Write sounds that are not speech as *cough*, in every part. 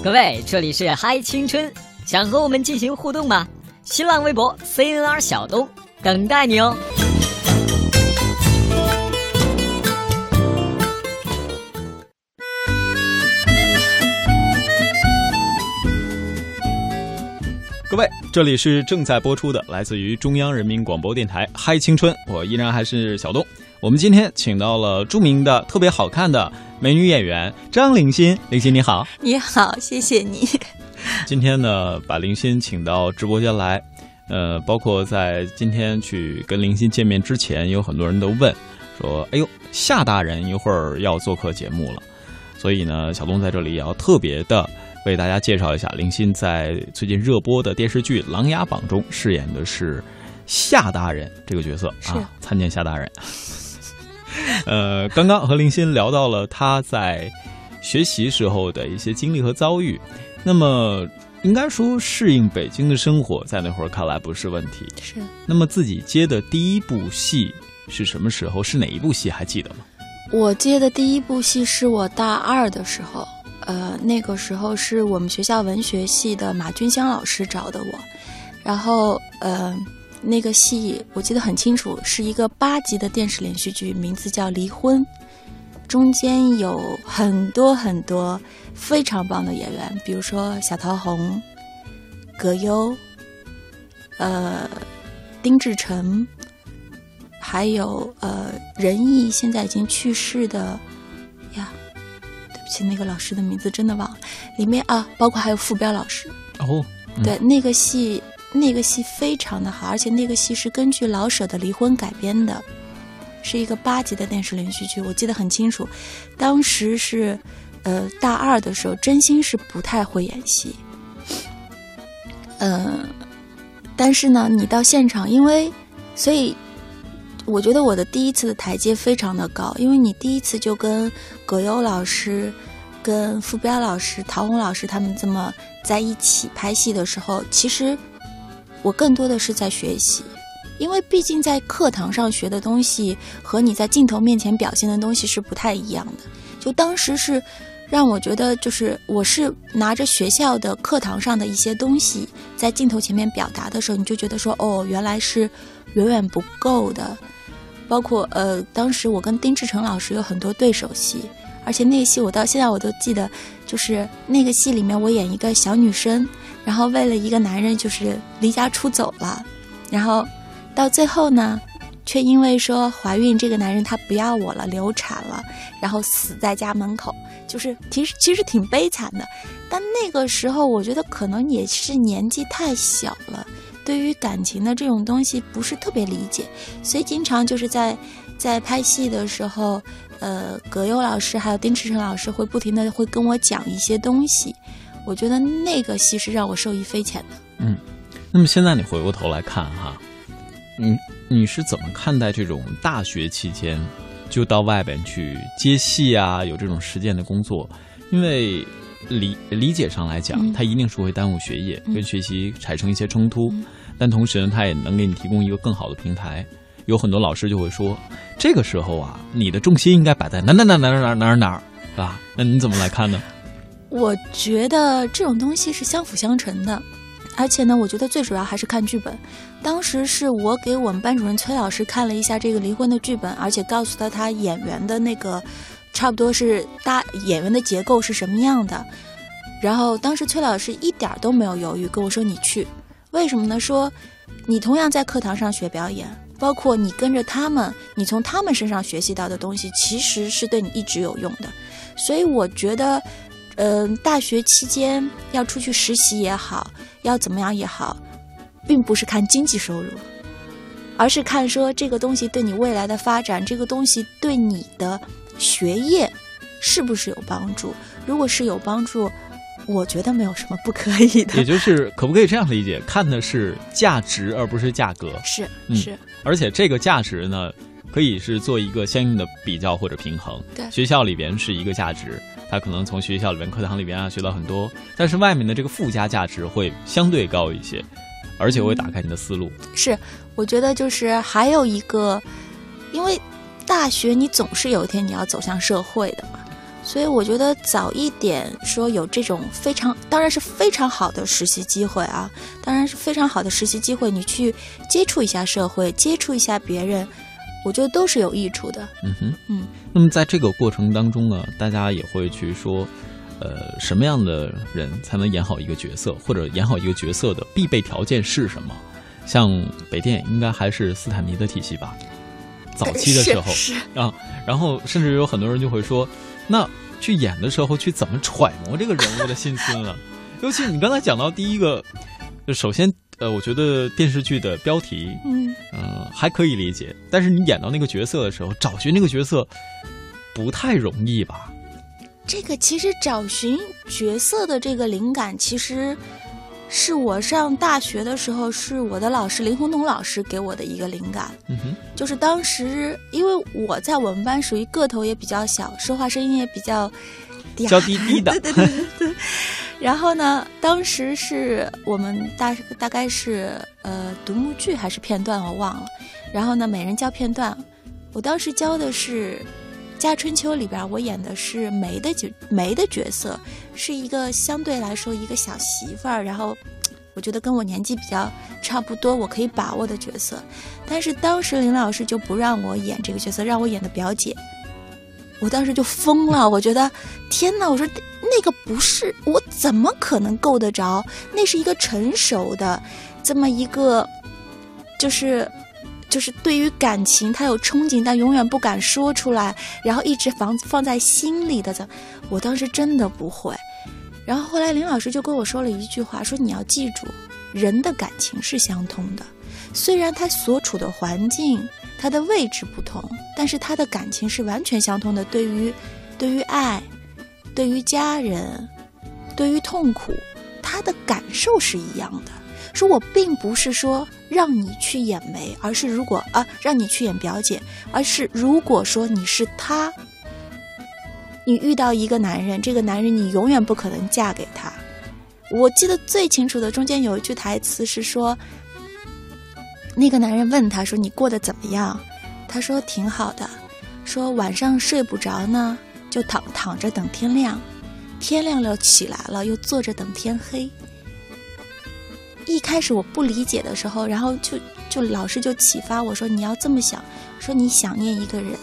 各位，这里是嗨青春，想和我们进行互动吗？新浪微博 CNR 小东等待你哦。各位，这里是正在播出的，来自于中央人民广播电台《嗨青春》，我依然还是小东。我们今天请到了著名的、特别好看的美女演员张凌心。凌心你好，你好，谢谢你。今天呢，把凌心请到直播间来，呃，包括在今天去跟凌心见面之前，有很多人都问说：“哎呦，夏大人一会儿要做客节目了。”所以呢，小东在这里也要特别的。为大家介绍一下，林心在最近热播的电视剧《琅琊榜》中饰演的是夏大人这个角色啊，参见夏大人。*laughs* 呃，刚刚和林欣聊到了他在学习时候的一些经历和遭遇，那么应该说适应北京的生活，在那会儿看来不是问题。是。那么自己接的第一部戏是什么时候？是哪一部戏？还记得吗？我接的第一部戏是我大二的时候。呃，那个时候是我们学校文学系的马君香老师找的我，然后呃，那个戏我记得很清楚，是一个八集的电视连续剧，名字叫《离婚》，中间有很多很多非常棒的演员，比如说小桃红、葛优、呃丁志成，还有呃仁义现在已经去世的。呀，对不起那个老师的名字真的忘了，里面啊，包括还有傅彪老师哦，对，那个戏那个戏非常的好，而且那个戏是根据老舍的《离婚》改编的，是一个八集的电视连续剧，我记得很清楚。当时是呃大二的时候，真心是不太会演戏，嗯，但是呢，你到现场，因为所以。我觉得我的第一次的台阶非常的高，因为你第一次就跟葛优老师、跟傅彪老师、陶虹老师他们这么在一起拍戏的时候，其实我更多的是在学习，因为毕竟在课堂上学的东西和你在镜头面前表现的东西是不太一样的。就当时是让我觉得，就是我是拿着学校的课堂上的一些东西在镜头前面表达的时候，你就觉得说，哦，原来是远远不够的。包括呃，当时我跟丁志成老师有很多对手戏，而且那戏我到现在我都记得，就是那个戏里面我演一个小女生，然后为了一个男人就是离家出走了，然后到最后呢，却因为说怀孕，这个男人他不要我了，流产了，然后死在家门口，就是其实其实挺悲惨的，但那个时候我觉得可能也是年纪太小了。对于感情的这种东西不是特别理解，所以经常就是在在拍戏的时候，呃，葛优老师还有丁志成老师会不停的会跟我讲一些东西，我觉得那个戏是让我受益匪浅的。嗯，那么现在你回过头来看哈，你你是怎么看待这种大学期间就到外边去接戏啊，有这种实践的工作？因为理理解上来讲，它一定是会耽误学业，跟学习产生一些冲突。但同时呢，它也能给你提供一个更好的平台。有很多老师就会说，这个时候啊，你的重心应该摆在哪哪哪哪哪哪哪哪儿，是吧？那你怎么来看呢？我觉得这种东西是相辅相成的，而且呢，我觉得最主要还是看剧本。当时是我给我们班主任崔老师看了一下这个离婚的剧本，而且告诉他他演员的那个差不多是大演员的结构是什么样的。然后当时崔老师一点都没有犹豫，跟我说：“你去。”为什么呢？说，你同样在课堂上学表演，包括你跟着他们，你从他们身上学习到的东西，其实是对你一直有用的。所以我觉得，嗯，大学期间要出去实习也好，要怎么样也好，并不是看经济收入，而是看说这个东西对你未来的发展，这个东西对你的学业是不是有帮助。如果是有帮助。我觉得没有什么不可以的，也就是可不可以这样理解，看的是价值而不是价格？是是，而且这个价值呢，可以是做一个相应的比较或者平衡。对，学校里边是一个价值，他可能从学校里面课堂里边啊学到很多，但是外面的这个附加价值会相对高一些，而且会打开你的思路。是，我觉得就是还有一个，因为大学你总是有一天你要走向社会的嘛。所以我觉得早一点说有这种非常，当然是非常好的实习机会啊，当然是非常好的实习机会，你去接触一下社会，接触一下别人，我觉得都是有益处的。嗯哼，嗯。那么在这个过程当中呢，大家也会去说，呃，什么样的人才能演好一个角色，或者演好一个角色的必备条件是什么？像北电应该还是斯坦尼的体系吧？早期的时候 *laughs* 啊，然后甚至有很多人就会说，那去演的时候去怎么揣摩这个人物的心思呢？*laughs* 尤其你刚才讲到第一个，首先呃，我觉得电视剧的标题，嗯呃，还可以理解，但是你演到那个角色的时候，找寻那个角色不太容易吧？这个其实找寻角色的这个灵感，其实。是我上大学的时候，是我的老师林宏东老师给我的一个灵感。嗯哼，就是当时因为我在我们班属于个头也比较小，说话声音也比较娇滴滴的。*laughs* 对对对对。然后呢，当时是我们大大概是呃独幕剧还是片段我忘了。然后呢，每人教片段，我当时教的是《家春秋》里边，我演的是梅的角梅的角色。是一个相对来说一个小媳妇儿，然后我觉得跟我年纪比较差不多，我可以把握的角色。但是当时林老师就不让我演这个角色，让我演的表姐。我当时就疯了，我觉得天哪！我说个不是我，怎么可能够得着？那是一个成熟的这么一个，就是就是对于感情他有憧憬，但永远不敢说出来，然后一直放放在心里的。这我当时真的不会。然后后来林老师就跟我说了一句话，说你要记住，人的感情是相通的，虽然他所处的环境、他的位置不同，但是他的感情是完全相通的。对于，对于爱，对于家人，对于痛苦，他的感受是一样的。说我并不是说让你去演梅，而是如果啊让你去演表姐，而是如果说你是他。你遇到一个男人，这个男人你永远不可能嫁给他。我记得最清楚的，中间有一句台词是说，那个男人问他说：“你过得怎么样？”他说：“挺好的。”说晚上睡不着呢，就躺躺着等天亮，天亮了起来了，又坐着等天黑。一开始我不理解的时候，然后就就老师就启发我说：“你要这么想，说你想念一个人，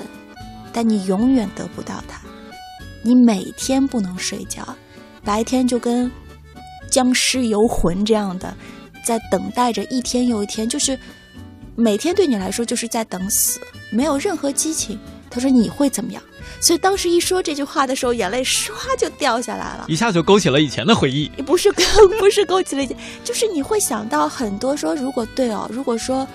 但你永远得不到他。”你每天不能睡觉，白天就跟僵尸游魂这样的，在等待着一天又一天，就是每天对你来说就是在等死，没有任何激情。他说你会怎么样？所以当时一说这句话的时候，眼泪唰就掉下来了，一下就勾起了以前的回忆。不是勾，不是勾起了以前，就是你会想到很多。说如果对哦，如果说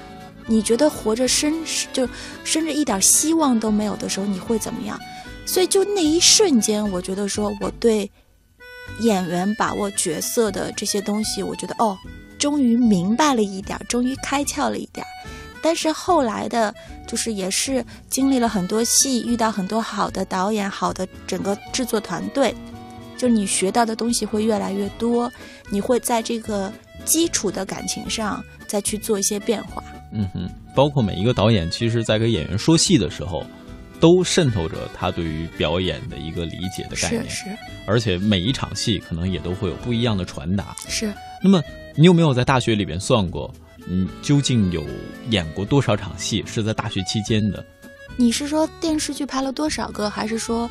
你觉得活着生就甚至一点希望都没有的时候，你会怎么样？所以，就那一瞬间，我觉得说我对演员把握角色的这些东西，我觉得哦，终于明白了一点，终于开窍了一点。但是后来的，就是也是经历了很多戏，遇到很多好的导演，好的整个制作团队，就是你学到的东西会越来越多，你会在这个基础的感情上再去做一些变化。嗯哼，包括每一个导演，其实在给演员说戏的时候。都渗透着他对于表演的一个理解的概念，是是，而且每一场戏可能也都会有不一样的传达。是。那么，你有没有在大学里边算过，你究竟有演过多少场戏是在大学期间的？你是说电视剧拍了多少个，还是说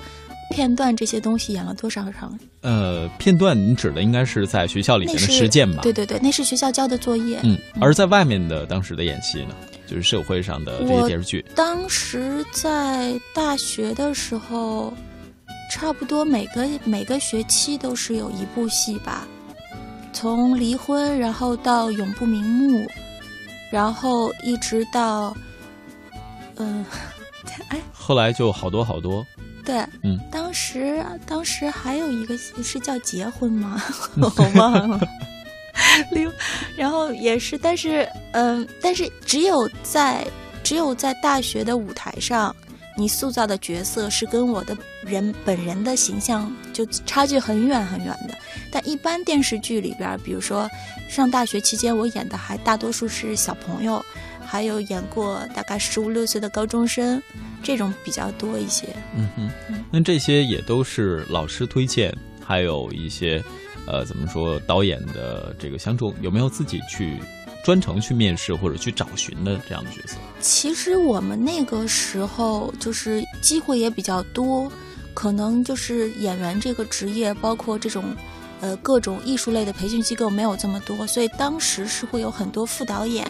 片段这些东西演了多少场？呃，片段你指的应该是在学校里面的实践吧？对对对，那是学校交的作业。嗯，而在外面的当时的演戏呢？就是社会上的这些电视剧。当时在大学的时候，差不多每个每个学期都是有一部戏吧，从离婚，然后到永不瞑目，然后一直到，嗯，*laughs* 哎，后来就好多好多。对，嗯，当时当时还有一个戏是叫结婚吗？*laughs* 我忘了。六，然后也是，但是，嗯，但是只有在只有在大学的舞台上，你塑造的角色是跟我的人本人的形象就差距很远很远的。但一般电视剧里边，比如说上大学期间，我演的还大多数是小朋友，还有演过大概十五六岁的高中生，这种比较多一些。嗯哼，那这些也都是老师推荐，还有一些，呃，怎么说导演的这个相助，有没有自己去专程去面试或者去找寻的这样的角色？其实我们那个时候就是机会也比较多，可能就是演员这个职业，包括这种。呃，各种艺术类的培训机构没有这么多，所以当时是会有很多副导演。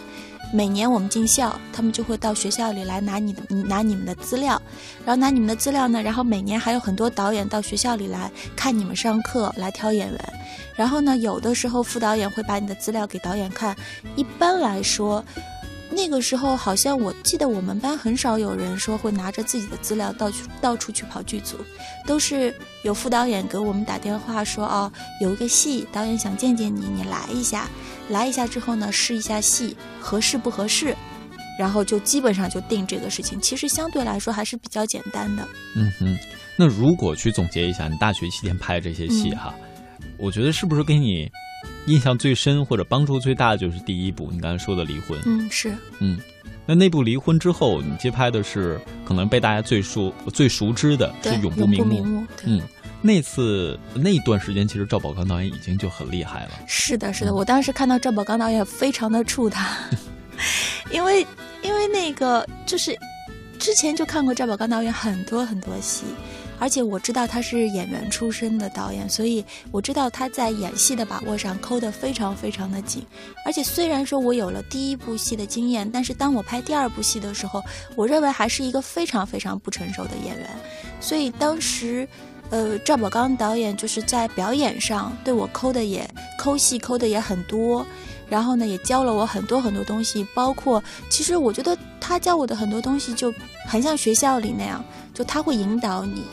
每年我们进校，他们就会到学校里来拿你的拿你们的资料，然后拿你们的资料呢，然后每年还有很多导演到学校里来看你们上课，来挑演员。然后呢，有的时候副导演会把你的资料给导演看。一般来说。那个时候好像我记得我们班很少有人说会拿着自己的资料到处到处去跑剧组，都是有副导演给我们打电话说哦，有一个戏，导演想见见你，你来一下，来一下之后呢试一下戏合适不合适，然后就基本上就定这个事情。其实相对来说还是比较简单的。嗯哼，那如果去总结一下你大学期间拍这些戏哈，我觉得是不是给你？印象最深或者帮助最大的就是第一部，你刚才说的离婚。嗯，是。嗯，那那部离婚之后，你接拍的是可能被大家最熟、最熟知的是《永不瞑目》。嗯，那次那段时间，其实赵宝刚导演已经就很厉害了。是的，是的，我当时看到赵宝刚导演非常的怵他，*laughs* 因为因为那个就是之前就看过赵宝刚导演很多很多戏。而且我知道他是演员出身的导演，所以我知道他在演戏的把握上抠得非常非常的紧。而且虽然说我有了第一部戏的经验，但是当我拍第二部戏的时候，我认为还是一个非常非常不成熟的演员。所以当时，呃，赵宝刚导演就是在表演上对我抠的也抠戏抠的也很多，然后呢也教了我很多很多东西，包括其实我觉得他教我的很多东西就很像学校里那样，就他会引导你。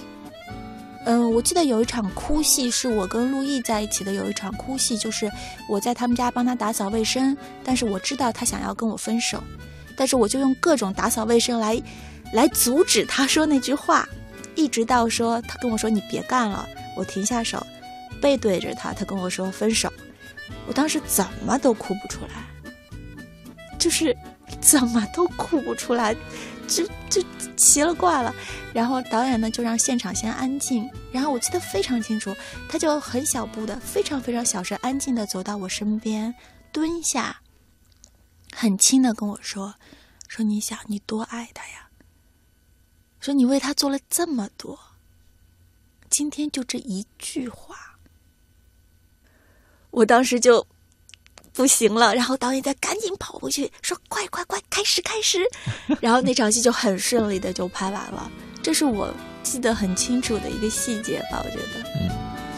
嗯，我记得有一场哭戏是我跟陆毅在一起的，有一场哭戏就是我在他们家帮他打扫卫生，但是我知道他想要跟我分手，但是我就用各种打扫卫生来，来阻止他说那句话，一直到说他跟我说你别干了，我停下手，背对着他，他跟我说分手，我当时怎么都哭不出来，就是怎么都哭不出来。就就奇了怪了，然后导演呢就让现场先安静，然后我记得非常清楚，他就很小步的，非常非常小声、安静的走到我身边，蹲下，很轻的跟我说：“说你想你多爱他呀，说你为他做了这么多，今天就这一句话，我当时就。”不行了，然后导演再赶紧跑回去说：“快快快，开始开始！”然后那场戏就很顺利的就拍完了。这是我记得很清楚的一个细节吧？我觉得。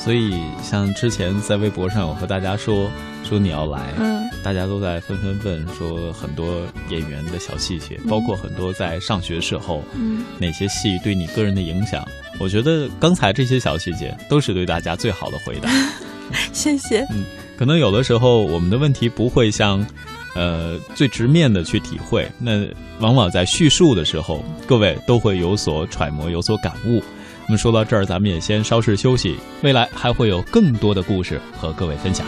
所以像之前在微博上，我和大家说说你要来，嗯，大家都在纷纷问说很多演员的小细节，包括很多在上学时候，嗯，哪些戏对你个人的影响？我觉得刚才这些小细节都是对大家最好的回答。*laughs* 谢谢。嗯。可能有的时候我们的问题不会像，呃，最直面的去体会，那往往在叙述的时候，各位都会有所揣摩，有所感悟。那么说到这儿，咱们也先稍事休息，未来还会有更多的故事和各位分享。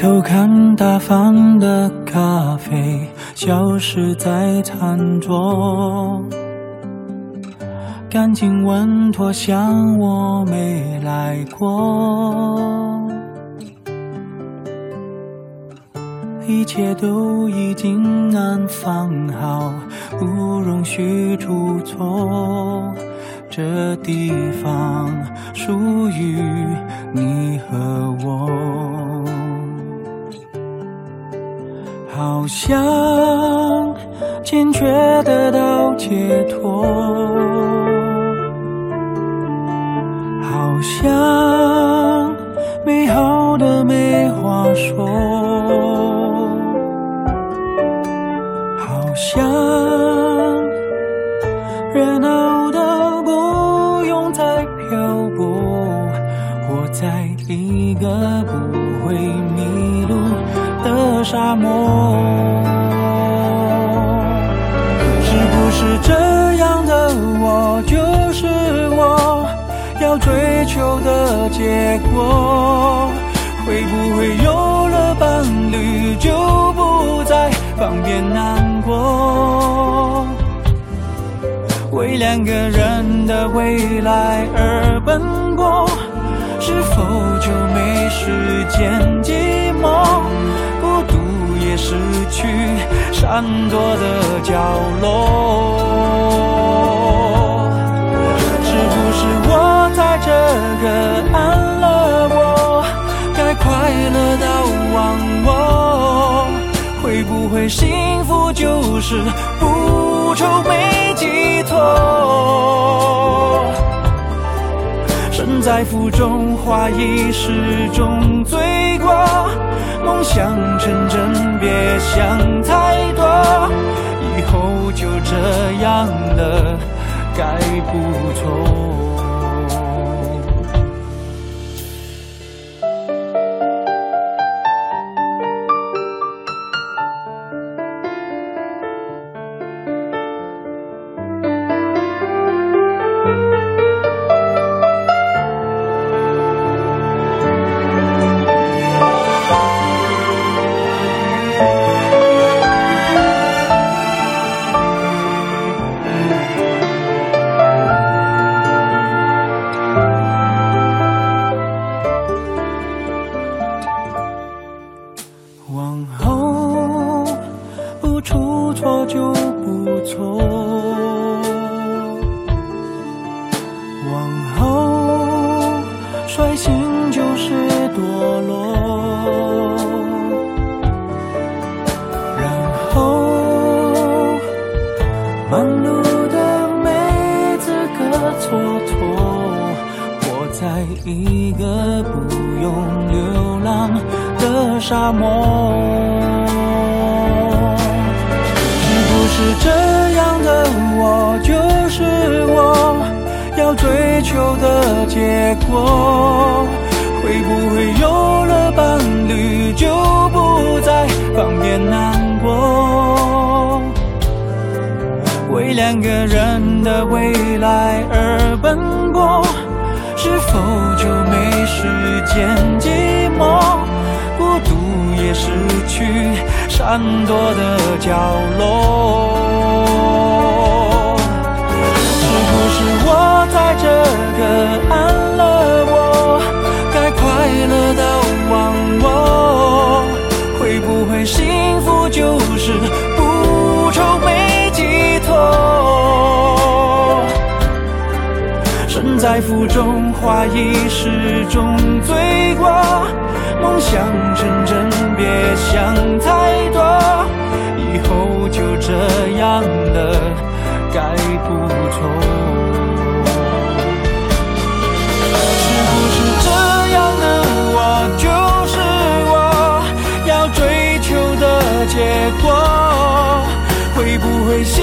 头看，打翻的咖啡消失在餐桌，感情稳妥，像我没来过，一切都已经安放好，不容许出错，这地方属于你和我。好像坚决得到解脱，好像美好的没话说，好像热闹的不用再漂泊，活在一个不沙漠。是不是这样的我就是我要追求的结果？会不会有了伴侣就不再方便难过？为两个人的未来而奔波，是否就没时间寂寞？失去闪躲的角落。是不是我在这个安乐窝，该快乐到忘我？会不会幸福就是不愁没寄托？身在福中，花已始终醉过。梦想成真，别想太多。以后就这样了，该不错。然后率性就是堕落，然后忙碌的没资格蹉跎，活在一个不用流浪的沙漠。追求的结果？会不会有了伴侣就不再方便难过？为两个人的未来而奔波，是否就没时间寂寞？孤独也失去闪躲的角落。在福中，花已始终醉过。梦想成真，别想太多，以后就这样了，该不错。是不是这样的我就是我要追求的结果？会不会幸